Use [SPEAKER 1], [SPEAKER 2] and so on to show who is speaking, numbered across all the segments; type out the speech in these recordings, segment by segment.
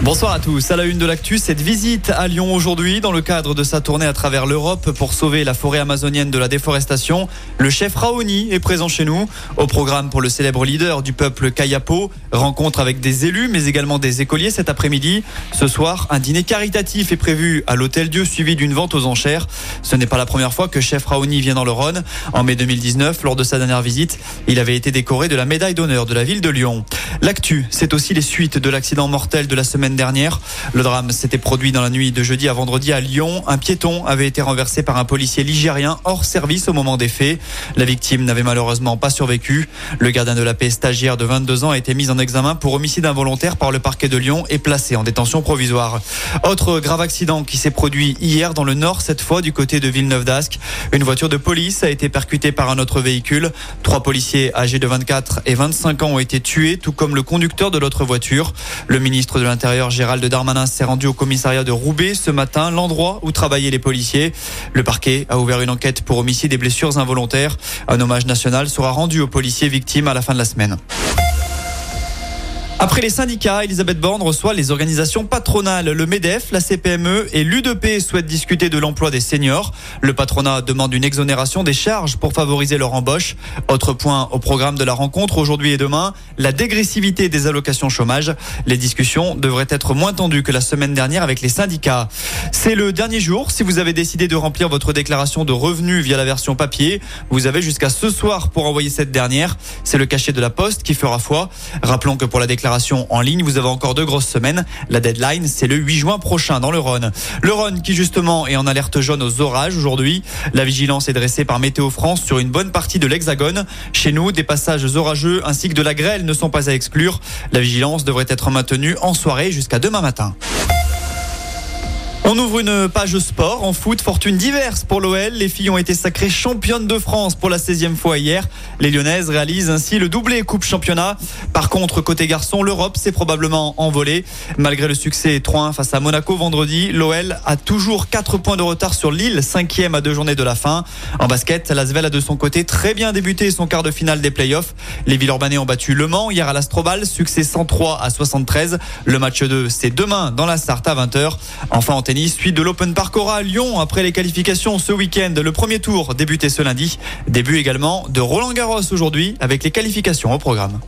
[SPEAKER 1] Bonsoir à tous. À la une de l'actu, cette visite à Lyon aujourd'hui dans le cadre de sa tournée à travers l'Europe pour sauver la forêt amazonienne de la déforestation. Le chef Raoni est présent chez nous. Au programme pour le célèbre leader du peuple Kayapo, rencontre avec des élus mais également des écoliers cet après-midi. Ce soir, un dîner caritatif est prévu à l'Hôtel Dieu suivi d'une vente aux enchères. Ce n'est pas la première fois que chef Raoni vient dans le Rhône. En mai 2019, lors de sa dernière visite, il avait été décoré de la médaille d'honneur de la ville de Lyon. L'actu, c'est aussi les suites de l'accident mortel de la semaine dernière. Le drame s'était produit dans la nuit de jeudi à vendredi à Lyon. Un piéton avait été renversé par un policier ligérien hors service au moment des faits. La victime n'avait malheureusement pas survécu. Le gardien de la paix stagiaire de 22 ans a été mis en examen pour homicide involontaire par le parquet de Lyon et placé en détention provisoire. Autre grave accident qui s'est produit hier dans le nord, cette fois du côté de Villeneuve d'Ascq. Une voiture de police a été percutée par un autre véhicule. Trois policiers âgés de 24 et 25 ans ont été tués, tout comme le conducteur de l'autre voiture. Le ministre de l'Intérieur Gérald Darmanin s'est rendu au commissariat de Roubaix ce matin, l'endroit où travaillaient les policiers. Le parquet a ouvert une enquête pour homicide et blessures involontaires. Un hommage national sera rendu aux policiers victimes à la fin de la semaine. Après les syndicats, Elisabeth Borne reçoit les organisations patronales. Le MEDEF, la CPME et l'UDP souhaitent discuter de l'emploi des seniors. Le patronat demande une exonération des charges pour favoriser leur embauche. Autre point au programme de la rencontre aujourd'hui et demain, la dégressivité des allocations chômage. Les discussions devraient être moins tendues que la semaine dernière avec les syndicats. C'est le dernier jour. Si vous avez décidé de remplir votre déclaration de revenus via la version papier, vous avez jusqu'à ce soir pour envoyer cette dernière. C'est le cachet de la poste qui fera foi. Rappelons que pour la déclaration en ligne. Vous avez encore deux grosses semaines. La deadline, c'est le 8 juin prochain dans le Rhône. Le Rhône qui justement est en alerte jaune aux orages aujourd'hui. La vigilance est dressée par Météo France sur une bonne partie de l'Hexagone. Chez nous, des passages orageux ainsi que de la grêle ne sont pas à exclure. La vigilance devrait être maintenue en soirée jusqu'à demain matin. On ouvre une page sport en foot, fortune diverse pour l'OL. Les filles ont été sacrées championnes de France pour la 16e fois hier. Les Lyonnaises réalisent ainsi le doublé Coupe Championnat. Par contre, côté garçon, l'Europe s'est probablement envolée. Malgré le succès 3-1 face à Monaco vendredi, l'OL a toujours 4 points de retard sur Lille, 5e à deux journées de la fin. En basket, l'Asvel a de son côté très bien débuté son quart de finale des playoffs. Les Villeurbanais ont battu Le Mans hier à l'Astrobal, succès 103 à 73. Le match 2, c'est demain dans la Sarthe à 20h. Enfin en tennis, suite de l'Open Park Aura à Lyon après les qualifications ce week-end. Le premier tour débuté ce lundi. Début également de Roland Garros aujourd'hui avec les qualifications au programme.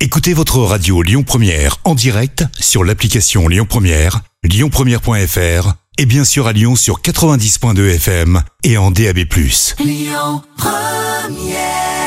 [SPEAKER 2] Écoutez votre radio Lyon Première en direct sur l'application Lyon Première, lyonpremière.fr et bien sûr à Lyon sur 90.2 FM et en DAB+. Lyon Première